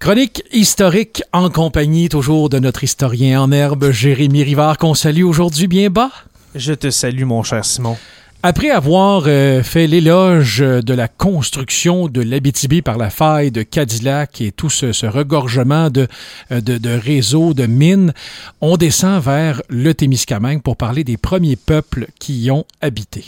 Chronique historique en compagnie toujours de notre historien en herbe, Jérémy Rivard, qu'on salue aujourd'hui bien bas. Je te salue, mon cher Simon. Après avoir euh, fait l'éloge de la construction de l'Abitibi par la faille de Cadillac et tout ce, ce regorgement de, euh, de, de, réseaux de mines, on descend vers le Témiscamingue pour parler des premiers peuples qui y ont habité.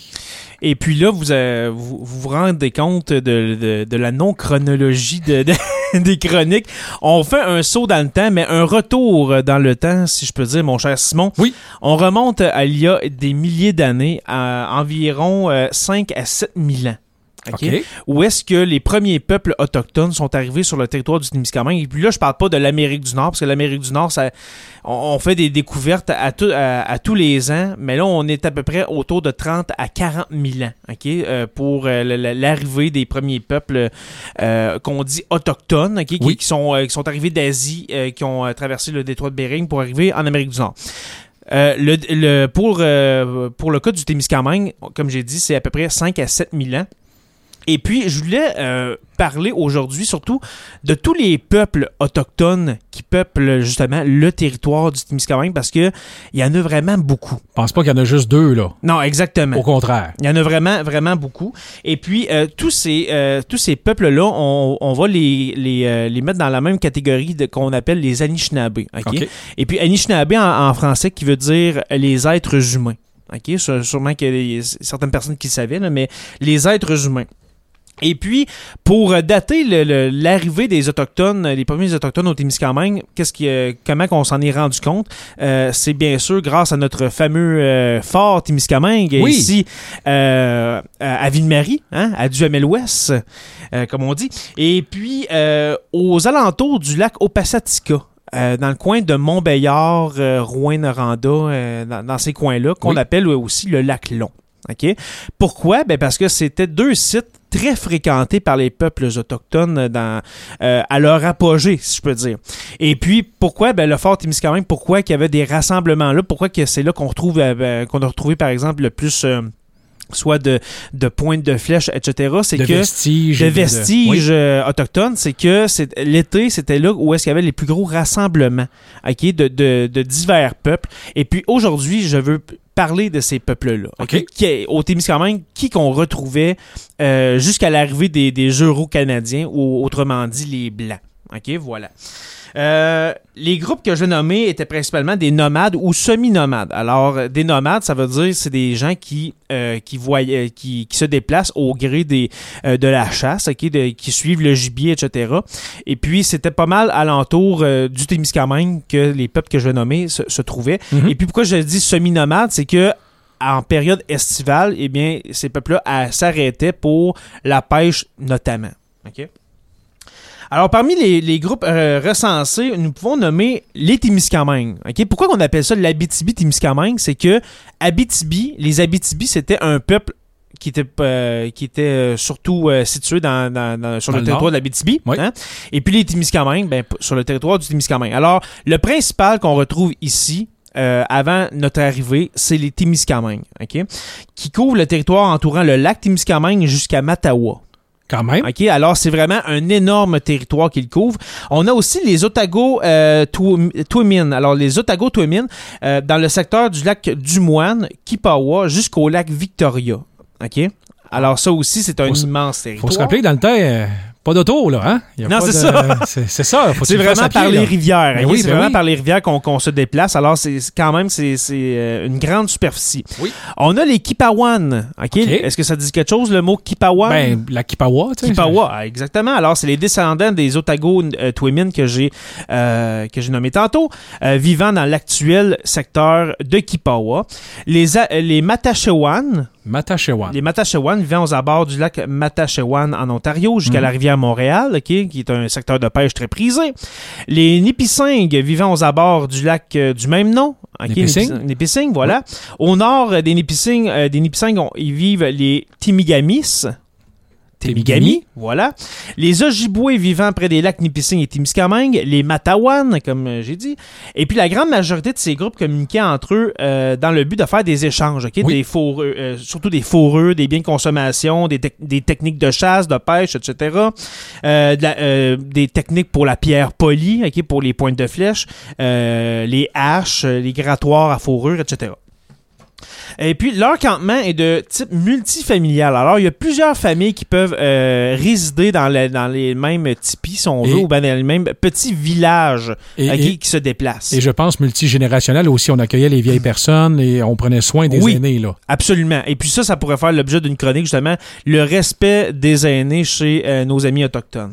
Et puis là, vous euh, vous, vous, rendez compte de, de, de la non-chronologie de, des chroniques. On fait un saut dans le temps, mais un retour dans le temps, si je peux dire, mon cher Simon. Oui. On remonte à il y a des milliers d'années, à environ 5 à 7 000 ans. Okay. Où est-ce que les premiers peuples autochtones sont arrivés sur le territoire du Témiscamingue? Et puis là, je parle pas de l'Amérique du Nord, parce que l'Amérique du Nord, ça, on, on, fait des découvertes à, tout, à, à, tous les ans, mais là, on est à peu près autour de 30 à 40 000 ans? Euh, pour euh, l'arrivée des premiers peuples euh, qu'on dit autochtones? Oui. Qui, qui, sont, qui sont arrivés d'Asie, qui ont traversé le détroit de Bering pour arriver en Amérique du Nord. Euh, le, le, pour, euh, pour le cas du Témiscamingue, comme j'ai dit, c'est à peu près 5 à 7 000 ans. Et puis, je voulais euh, parler aujourd'hui surtout de tous les peuples autochtones qui peuplent justement le territoire du Témiscamingue parce que il y en a vraiment beaucoup. Je pense pas qu'il y en a juste deux, là. Non, exactement. Au contraire. Il y en a vraiment, vraiment beaucoup. Et puis, euh, tous ces, euh, tous ces peuples-là, on, on, va les, les, euh, les, mettre dans la même catégorie qu'on appelle les Anishinaabe. Okay? Okay. Et puis, Anishinaabe en, en français qui veut dire les êtres humains. OK? Sûrement qu'il y a certaines personnes qui le savaient, là, mais les êtres humains. Et puis, pour dater l'arrivée des Autochtones, les premiers Autochtones au Témiscamingue, qu'est-ce qui, euh, comment on s'en est rendu compte? Euh, c'est bien sûr grâce à notre fameux euh, fort Témiscamingue, oui. ici euh, à Ville-Marie, hein, à Duhamel-Ouest, comme on dit. Et puis, aux alentours du lac Opasatika. Euh, dans le coin de Montbéliard, euh, Rouen-Noranda, euh, dans, dans, ces coins-là, qu'on oui. appelle aussi le lac Long. OK? Pourquoi? Ben parce que c'était deux sites très fréquentés par les peuples autochtones dans, euh, à leur apogée, si je peux dire. Et puis, pourquoi? Ben, le fort Témiscamingue, pourquoi qu'il y avait des rassemblements là? Pourquoi que c'est là qu'on retrouve, euh, qu'on a retrouvé, par exemple, le plus... Euh, soit de, de pointes de flèches, etc. C'est que vestiges, de vestiges de... euh, autochtones, c'est que c'est l'été, c'était là où est-ce qu'il y avait les plus gros rassemblements, ok, de, de, de divers peuples. Et puis aujourd'hui, je veux parler de ces peuples-là. Okay. Qui, au Témiscamingue, qui qu'on retrouvait euh, jusqu'à l'arrivée des, des Euro-Canadiens, ou autrement dit les Blancs? OK, voilà. Euh, les groupes que je nommais étaient principalement des nomades ou semi-nomades. Alors, des nomades, ça veut dire c'est des gens qui euh, qui voyaient, qui, qui, se déplacent au gré des euh, de la chasse, okay, de, qui suivent le gibier, etc. Et puis, c'était pas mal alentour euh, du Témiscamingue que les peuples que je vais nommer se, se trouvaient. Mhm. Mm -hmm. Et puis, pourquoi je dis semi-nomades, c'est que en période estivale, eh bien, ces peuples-là s'arrêtaient pour la pêche notamment. OK? Alors, parmi les, les groupes euh, recensés, nous pouvons nommer les Témiscamingues. Okay? Pourquoi on appelle ça l'Abitibi-Témiscamingue? C'est que Abitibi, les Abitibi, c'était un peuple qui était, euh, qui était euh, surtout euh, situé dans, dans, dans, sur dans le, le territoire de l'Abitibi. Oui. Hein? Et puis les Témiscamingues, ben, sur le territoire du Témiscamingue. Alors, le principal qu'on retrouve ici, euh, avant notre arrivée, c'est les Témiscamingues, OK? Qui couvrent le territoire entourant le lac Témiscamingue jusqu'à Mattawa. Quand même. OK, alors c'est vraiment un énorme territoire qu'il couvre. On a aussi les Otago euh, Twimin. Alors les Otago Twimin euh, dans le secteur du lac du Moine, Kipawa, jusqu'au lac Victoria. OK? Alors ça aussi, c'est un faut immense territoire. Faut se rappeler que dans le temps, euh, pas d'auto, là, hein? Il y a non, c'est de... ça. C'est ça. C'est vraiment par les rivières. Ben hein? oui, c'est ben vraiment oui. par les rivières qu'on qu se déplace. Alors, c'est quand même c'est euh, une grande superficie. Oui. On a les Kipawan. Okay. Est-ce que ça dit quelque chose, le mot Kipawan? Ben, la Kipawa, tu sais. Kipawa, exactement. Alors, c'est les descendants des Otago euh, Twimin que j'ai euh, que j'ai nommé tantôt, euh, vivant dans l'actuel secteur de Kipawa. Les, les Matachewan, Matachewan. Les Matachewan vivant aux abords du lac Matachewan en Ontario jusqu'à mmh. la rivière Montréal, okay, qui est un secteur de pêche très prisé. Les Nipissing vivant aux abords du lac euh, du même nom. Okay, Nipissing? Nipissing, voilà. Au nord des Nipissing, euh, des Nipissing on, ils vivent les Timigamis. Temigami, voilà. Les Ojibwés vivant près des lacs Nipissing et Témiscamingue, les Matawan, comme euh, j'ai dit. Et puis la grande majorité de ces groupes communiquaient entre eux euh, dans le but de faire des échanges, ok, Oui. des fourreux, euh, surtout des fourreux, des biens de consommation, des, des techniques de chasse, de pêche, etc. Euh, de la- euh, des techniques pour la pierre polie, ok, pour les pointes de flèche, euh, les haches, les grattoirs à fourrure, etc. Et puis, leur campement est de type multifamilial. Alors, il y a plusieurs familles qui peuvent euh, résider dans, le- dans les mêmes tipis, si on veut, ou bien dans les mêmes petits villages Et, et- qui se déplacent. et je pense multigénérationnel aussi. On accueillait les vieilles personnes et on prenait soin des Oui. aînés. Là. Absolument. Et puis ça, ça pourrait faire l'objet d'une chronique, justement, le respect des aînés chez euh, nos amis autochtones.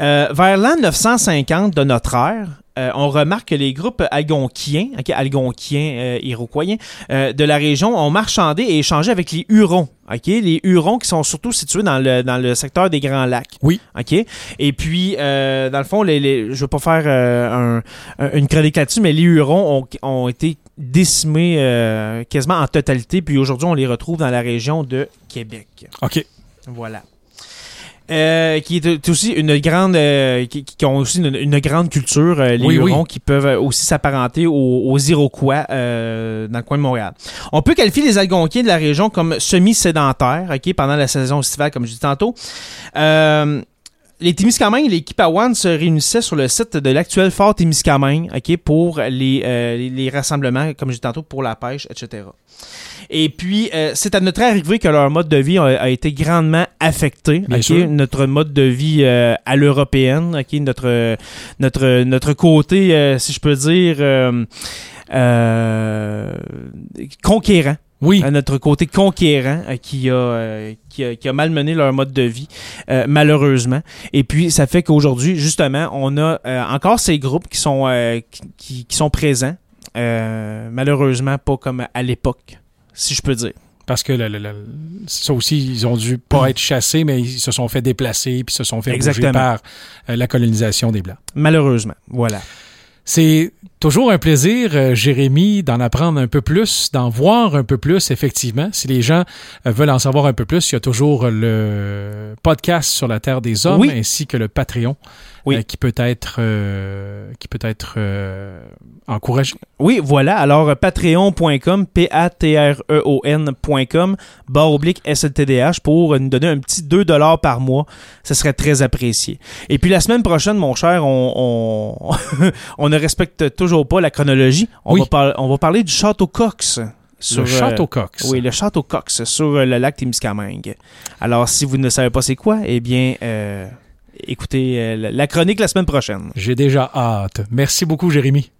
Euh, vers l'an 950 de notre ère, euh, on remarque que les groupes algonquiens, ok, algonquiens, euh, iroquoiens, euh, de la région ont marchandé et échangé avec les Hurons. ok, Les Hurons qui sont surtout situés dans le, dans le secteur des Grands Lacs. Oui. OK? Et puis, dans le fond, les, les- je ne veux pas faire un- un- une chronique là-dessus, mais les Hurons ont, ont été décimés quasiment en totalité. Puis aujourd'hui, on les retrouve dans la région de Québec. OK. Voilà. Euh, qui est aussi une grande euh, qui, qui ont aussi une, une grande culture euh, les Oui, oui. Hurons qui peuvent aussi s'apparenter aux, aux Iroquois euh, dans le coin de Montréal. On peut qualifier les Algonquiens de la région comme semi-sédentaires, ok, pendant la saison estivale, comme je dis tantôt. Euh, les Témiscamingues et les Kipawans se réunissaient sur le site de l'actuel fort Témiscamingue, ok, pour les, euh, les, rassemblements, comme je dis tantôt, pour la pêche, etc. Et puis, euh, c'est à notre arrivée que leur mode de vie a, a été grandement affecté. Bien ok? sûr. Notre mode de vie euh, à l'européenne, ok? notre, notre, notre côté, euh, si je peux dire, euh, euh, conquérant. Oui. à notre côté conquérant euh, qui, a, euh, qui, a, qui a malmené leur mode de vie, euh, malheureusement. Et puis, ça fait qu'aujourd'hui, justement, on a encore ces groupes qui sont, qui, qui sont présents, malheureusement pas comme à l'époque, si je peux dire. Parce que le- le- le- ça aussi, ils ont dû pas être chassés, mais ils se sont fait déplacer puis se sont fait Exactement. bouger par la colonisation des Blancs. Malheureusement, voilà. C'est toujours un plaisir, euh, Jérémy, d'en apprendre un peu plus, d'en voir un peu plus, effectivement. Si les gens euh, veulent en savoir un peu plus, il y a toujours le podcast sur la Terre des Hommes Oui. ainsi que le Patreon Oui. euh, qui peut être, euh, qui peut être euh, encouragé. Oui, voilà. Alors, euh, patreon.com, P-A-T-R-E-O-N.com, barre oblique SLTDH pour nous donner un petit 2 par mois. Ce serait très apprécié. Et puis, la semaine prochaine, mon cher, on, on, on ne respecte toujours pas la chronologie. On, Oui. va, par- on va parler du Château Cox. sur, le Château Cox. Oui, le Château Cox sur euh, le lac Témiscamingue. Alors, si vous ne savez pas c'est quoi, eh bien, euh, écoutez euh, la- chronique la semaine prochaine. J'ai déjà hâte. Merci beaucoup, Jérémy.